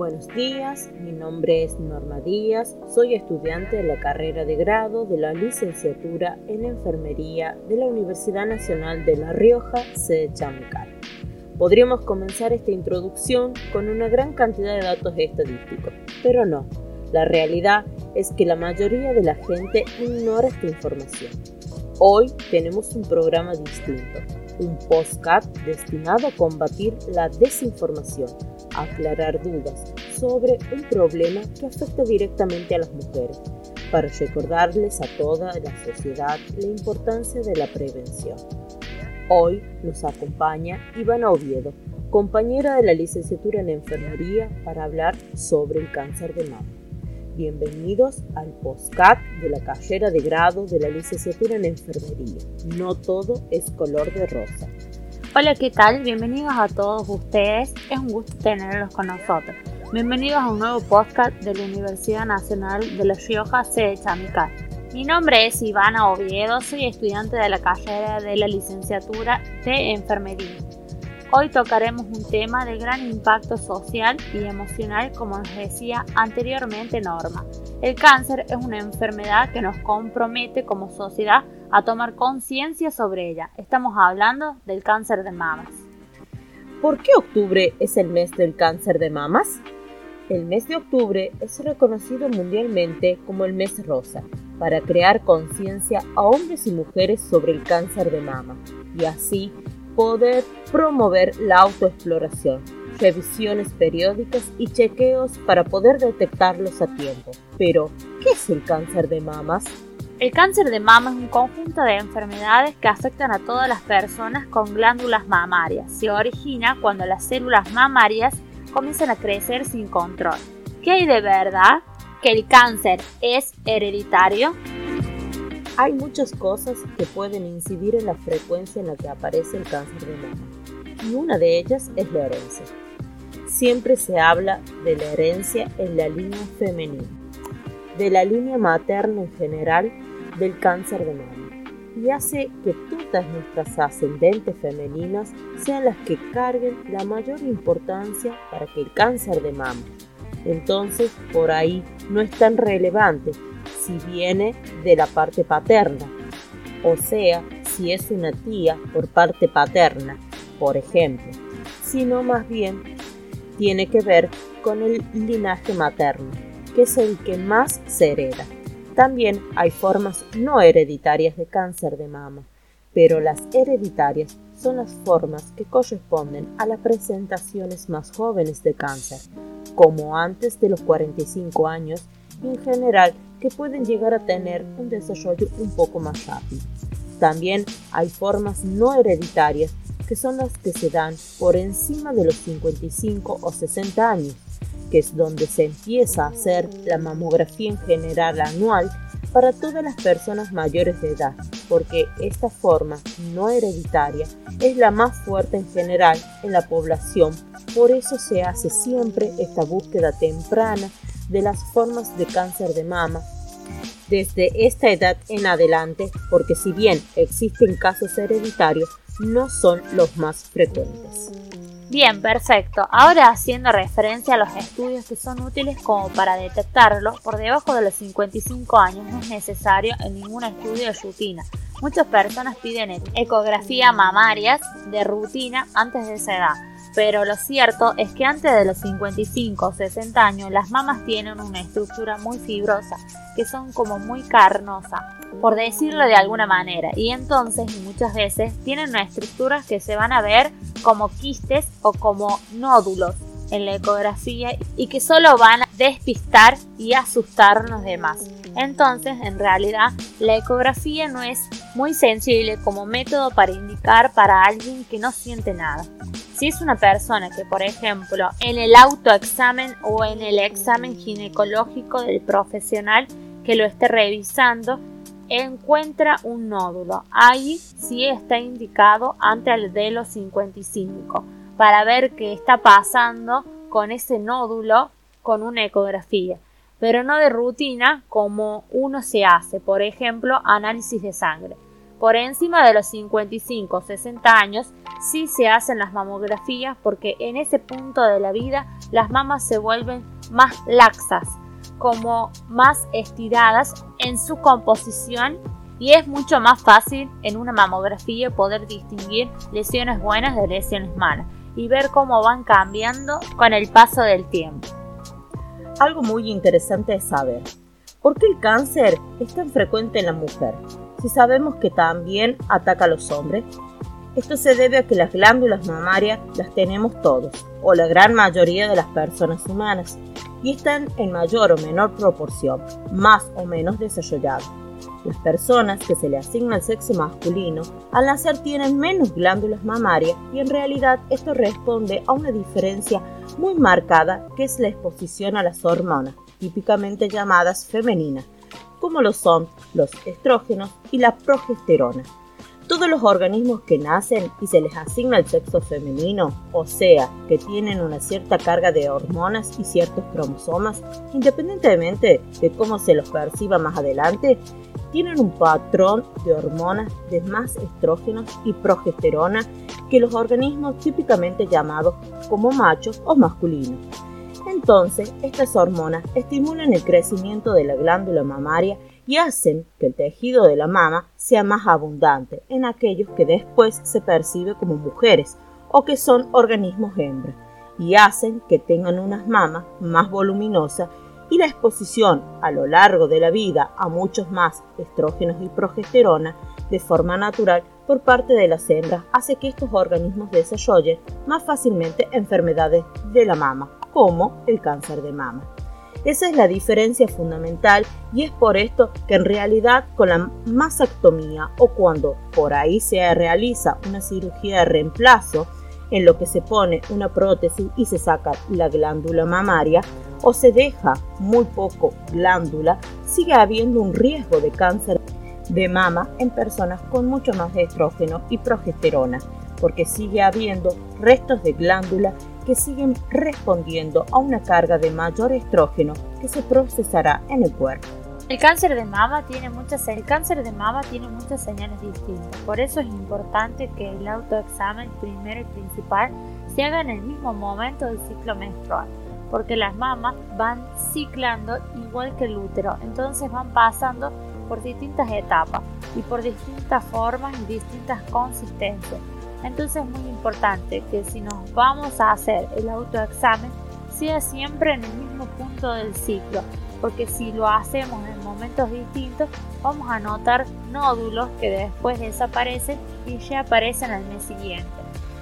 Buenos días, mi nombre es Norma Díaz, soy estudiante de la carrera de grado de la licenciatura en enfermería de la Universidad Nacional de La Rioja, sede Chamucal. Podríamos comenzar esta introducción con una gran cantidad de datos estadísticos, pero no, la realidad es que la mayoría de la gente ignora esta información. Hoy tenemos un programa distinto, un podcast destinado a combatir la desinformación, aclarar dudas sobre un problema que afecta directamente a las mujeres, para recordarles a toda la sociedad la importancia de la prevención. Hoy nos acompaña Ivana Oviedo, compañera de la licenciatura en enfermería, para hablar sobre el cáncer de mama. Bienvenidos al postcat de la carrera de grado de la licenciatura en enfermería. No todo es color de rosa. Hola, ¿qué tal? Bienvenidos a todos ustedes. Es un gusto tenerlos con nosotros. Bienvenidos a un nuevo podcast de la Universidad Nacional de La Rioja, sede Chamical. Mi nombre es Ivana Oviedo, soy estudiante de la carrera de la licenciatura de enfermería. Hoy tocaremos un tema de gran impacto social y emocional, como nos decía anteriormente Norma. El cáncer es una enfermedad que nos compromete como sociedad a tomar conciencia sobre ella. Estamos hablando del cáncer de mamas. ¿Por qué octubre es el mes del cáncer de mamas? El mes de octubre es reconocido mundialmente como el mes rosa, para crear conciencia a hombres y mujeres sobre el cáncer de mama y así poder promover la autoexploración, revisiones periódicas y chequeos para poder detectarlos a tiempo. Pero, ¿qué es el cáncer de mamas? El cáncer de mama es un conjunto de enfermedades que afectan a todas las personas con glándulas mamarias. Se origina cuando las células mamarias comienzan a crecer sin control. ¿Qué hay de verdad? ¿Que el cáncer es hereditario? Hay muchas cosas que pueden incidir en la frecuencia en la que aparece el cáncer de mama, y una de ellas es la herencia. Siempre se habla de la herencia en la línea femenina, de la línea materna en general del cáncer de mama, y hace que todas nuestras ascendentes femeninas sean las que carguen la mayor importancia para que el cáncer de mama. Entonces, por ahí no es tan relevante si viene de la parte paterna, o sea, si es una tía por parte paterna, por ejemplo, sino más bien tiene que ver con el linaje materno, que es el que más se hereda. También hay formas no hereditarias de cáncer de mama, pero las hereditarias son las formas que corresponden a las presentaciones más jóvenes de cáncer, como antes de los 45 años en general que pueden llegar a tener un desarrollo un poco más rápido. También hay formas no hereditarias que son las que se dan por encima de los 55 o 60 años, que es donde se empieza a hacer la mamografía en general anual para todas las personas mayores de edad, porque esta forma no hereditaria es la más fuerte en general en la población, por eso se hace siempre esta búsqueda temprana de las formas de cáncer de mama desde esta edad en adelante, porque si bien existen casos hereditarios, no son los más frecuentes. Bien, perfecto. Ahora haciendo referencia a los estudios que son útiles como para detectarlo, por debajo de los 55 años no es necesario en ningún estudio de rutina. Muchas personas piden ecografía mamarias de rutina antes de esa edad pero lo cierto es que antes de los 55 o 60 años las mamas tienen una estructura muy fibrosa, que son como muy carnosa, por decirlo de alguna manera, y entonces muchas veces tienen una estructura que se van a ver como quistes o como nódulos en la ecografía y que solo van a despistar y asustarnos de más. Entonces, en realidad, la ecografía no es muy sensible como método para indicar para alguien que no siente nada. Si es una persona que, por ejemplo, en el autoexamen o en el examen ginecológico del profesional que lo esté revisando, encuentra un nódulo. Ahí sí está indicado antes el de los 55 para ver qué está pasando con ese nódulo con una ecografía, pero no de rutina como uno se hace, por ejemplo, análisis de sangre. Por encima de los 55 o 60 años sí se hacen las mamografías porque en ese punto de la vida las mamas se vuelven más laxas, como más estiradas en su composición y es mucho más fácil en una mamografía poder distinguir lesiones buenas de lesiones malas y ver cómo van cambiando con el paso del tiempo. Algo muy interesante es saber por qué el cáncer es tan frecuente en la mujer, si sabemos que también ataca a los hombres. Esto se debe a que las glándulas mamarias las tenemos todos, o la gran mayoría de las personas humanas, y están en mayor o menor proporción, más o menos desarrolladas. Las personas que se le asigna el sexo masculino al nacer tienen menos glándulas mamarias y en realidad esto responde a una diferencia muy marcada que es la exposición a las hormonas, típicamente llamadas femeninas, como lo son los estrógenos y la progesterona. Todos los organismos que nacen y se les asigna el sexo femenino, o sea, que tienen una cierta carga de hormonas y ciertos cromosomas, independientemente de cómo se los perciba más adelante, tienen un patrón de hormonas de más estrógenos y progesterona que los organismos típicamente llamados como machos o masculinos. Entonces, estas hormonas estimulan el crecimiento de la glándula mamaria y hacen que el tejido de la mama sea más abundante en aquellos que después se percibe como mujeres o que son organismos hembra y hacen que tengan unas mamas más voluminosas y la exposición a lo largo de la vida a muchos más estrógenos y progesterona de forma natural por parte de las hembras hace que estos organismos desarrollen más fácilmente enfermedades de la mama, como el cáncer de mama. Esa es la diferencia fundamental y es por esto que en realidad con la masectomía o cuando por ahí se realiza una cirugía de reemplazo en lo que se pone una prótesis y se saca la glándula mamaria, o se deja muy poco glándula, sigue habiendo un riesgo de cáncer de mama en personas con mucho más estrógeno y progesterona, porque sigue habiendo restos de glándula que siguen respondiendo a una carga de mayor estrógeno que se procesará en el cuerpo. El cáncer de mama tiene muchas el cáncer de mama tiene muchas señales distintas. Por eso es importante que el autoexamen primero y principal se haga en el mismo momento del ciclo menstrual porque las mamas van ciclando igual que el útero, entonces van pasando por distintas etapas y por distintas formas y distintas consistencias. Entonces es muy importante que si nos vamos a hacer el autoexamen sea siempre en el mismo punto del ciclo, porque si lo hacemos en momentos distintos vamos a notar nódulos que después desaparecen y ya aparecen al mes siguiente,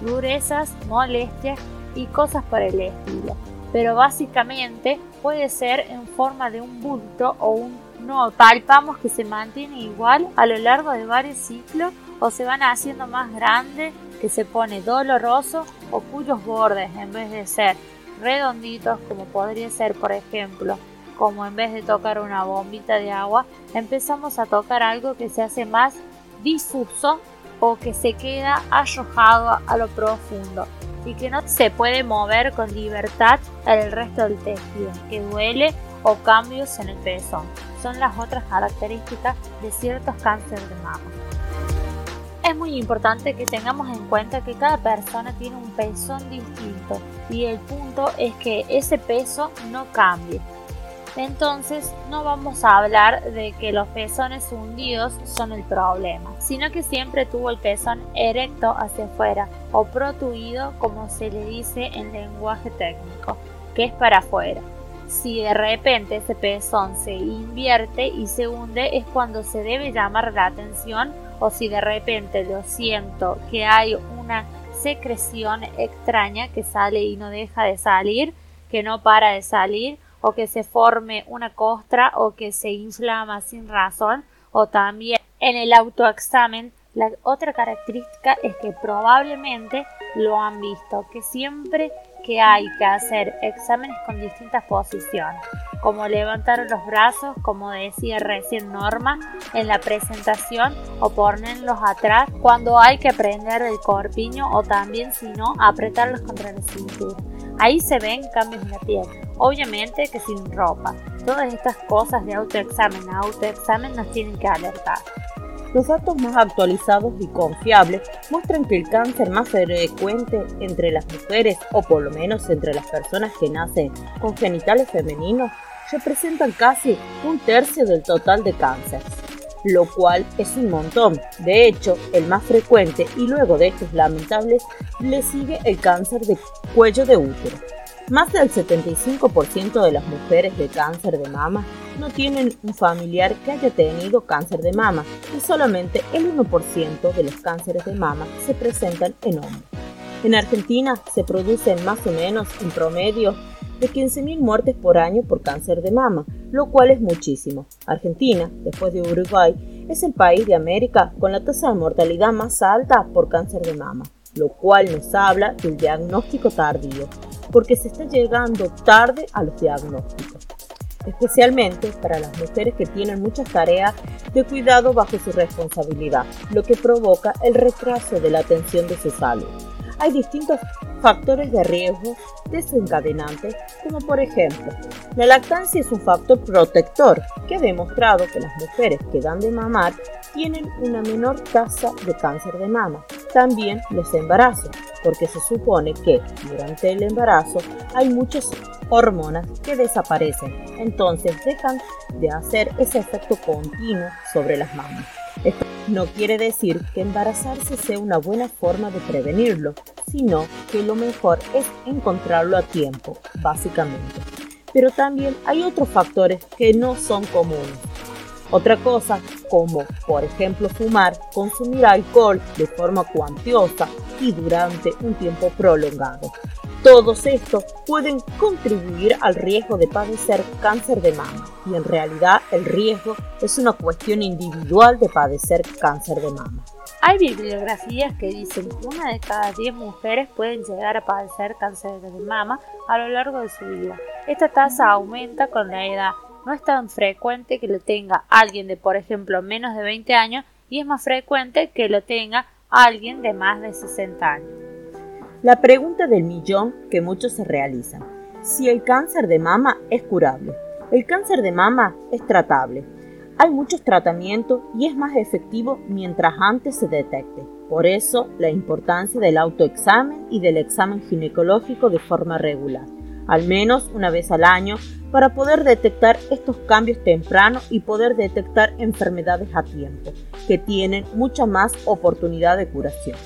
durezas, molestias y cosas por el estilo. Pero básicamente puede ser en forma de un bulto o un no palpamos que se mantiene igual a lo largo de varios ciclos o se van haciendo más grandes que se pone doloroso o cuyos bordes en vez de ser redonditos como podría ser por ejemplo como en vez de tocar una bombita de agua empezamos a tocar algo que se hace más difuso o que se queda arrojado a lo profundo y que no se puede mover con libertad el resto del tejido, que duele o cambios en el pezón. Son las otras características de ciertos cánceres de mama. Es muy importante que tengamos en cuenta que cada persona tiene un pezón distinto y el punto es que ese peso no cambie. Entonces no vamos a hablar de que los pezones hundidos son el problema, sino que siempre tuvo el pezón erecto hacia afuera o protuido como se le dice en lenguaje técnico, que es para afuera. Si de repente ese pezón se invierte y se hunde es cuando se debe llamar la atención o si de repente lo siento que hay una secreción extraña que sale y no deja de salir, que no para de salir o que se forme una costra o que se inflama sin razón o también en el autoexamen la otra característica es que probablemente lo han visto, que siempre que hay que hacer exámenes con distintas posiciones, como levantar los brazos, como decía recién Norma en la presentación, o ponerlos atrás cuando hay que prender el corpiño o también si no apretarlos contra la cintura. Ahí se ven cambios en la piel, obviamente que sin ropa. Todas estas cosas de autoexamen a autoexamen nos tienen que alertar. Los datos más actualizados y confiables muestran que el cáncer más frecuente entre las mujeres, o por lo menos entre las personas que nacen con genitales femeninos, representan casi un tercio del total de cáncer, lo cual es un montón. De hecho, el más frecuente y luego de estos lamentables le sigue el cáncer de cuello de útero. Más del 75% de las mujeres de cáncer de mama no tienen un familiar que haya tenido cáncer de mama y solamente el 1% de los cánceres de mama se presentan en hombres. En Argentina se producen más o menos en promedio de 15.000 muertes por año por cáncer de mama, lo cual es muchísimo. Argentina, después de Uruguay, es el país de América con la tasa de mortalidad más alta por cáncer de mama, lo cual nos habla del diagnóstico tardío, porque se está llegando tarde a los diagnósticos, especialmente para las mujeres que tienen muchas tareas de cuidado bajo su responsabilidad, lo que provoca el retraso de la atención de su salud. Hay distintos factores de riesgo desencadenantes, como por ejemplo, la lactancia es un factor protector que ha demostrado que las mujeres que dan de mamar tienen una menor tasa de cáncer de mama. También los embarazos, porque se supone que durante el embarazo hay muchas hormonas que desaparecen, entonces dejan de hacer ese efecto continuo sobre las mamas. Esto no quiere decir que embarazarse sea una buena forma de prevenirlo, sino que lo mejor es encontrarlo a tiempo, básicamente. Pero también hay otros factores que no son comunes. Otra cosa, como por ejemplo fumar, consumir alcohol de forma cuantiosa y durante un tiempo prolongado. Todos estos pueden contribuir al riesgo de padecer cáncer de mama y en realidad el riesgo es una cuestión individual de padecer cáncer de mama. Hay bibliografías que dicen que una de cada 10 mujeres pueden llegar a padecer cáncer de mama a lo largo de su vida. Esta tasa aumenta con la edad. No es tan frecuente que lo tenga alguien de, por ejemplo, menos de 20 años y es más frecuente que lo tenga alguien de más de 60 años. La pregunta del millón que muchos se realizan. Si el cáncer de mama es curable. El cáncer de mama es tratable. Hay muchos tratamientos y es más efectivo mientras antes se detecte. Por eso, la importancia del autoexamen y del examen ginecológico de forma regular, al menos una vez al año, para poder detectar estos cambios tempranos y poder detectar enfermedades a tiempo, que tienen mucha más oportunidad de curación.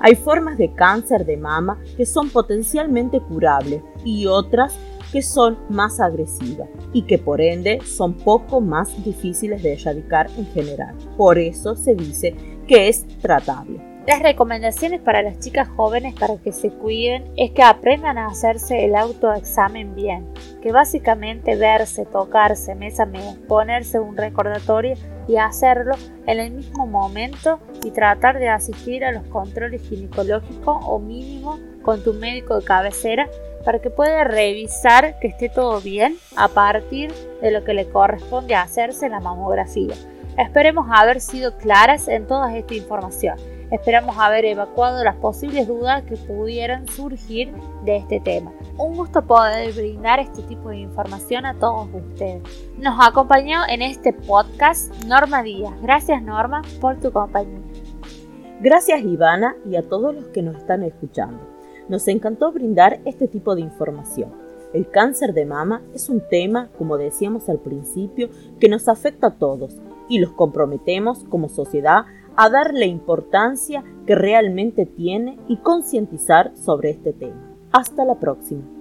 Hay formas de cáncer de mama que son potencialmente curables y otras que son más agresivas y que por ende son poco más difíciles de erradicar en general. Por eso se dice que es tratable. Las recomendaciones para las chicas jóvenes para que se cuiden es que aprendan a hacerse el autoexamen bien, que básicamente verse, tocarse mes a ponerse un recordatorio y hacerlo en el mismo momento y tratar de asistir a los controles ginecológicos o mínimo con tu médico de cabecera para que pueda revisar que esté todo bien a partir de lo que le corresponde hacerse la mamografía. Esperemos haber sido claras en toda esta información. Esperamos haber evacuado las posibles dudas que pudieran surgir de este tema. Un gusto poder brindar este tipo de información a todos ustedes. Nos acompañó en este podcast Norma Díaz. Gracias Norma por tu compañía. Gracias Ivana y a todos los que nos están escuchando. Nos encantó brindar este tipo de información. El cáncer de mama es un tema, como decíamos al principio, que nos afecta a todos y los comprometemos como sociedad a darle importancia que realmente tiene y concientizar sobre este tema. Hasta la próxima.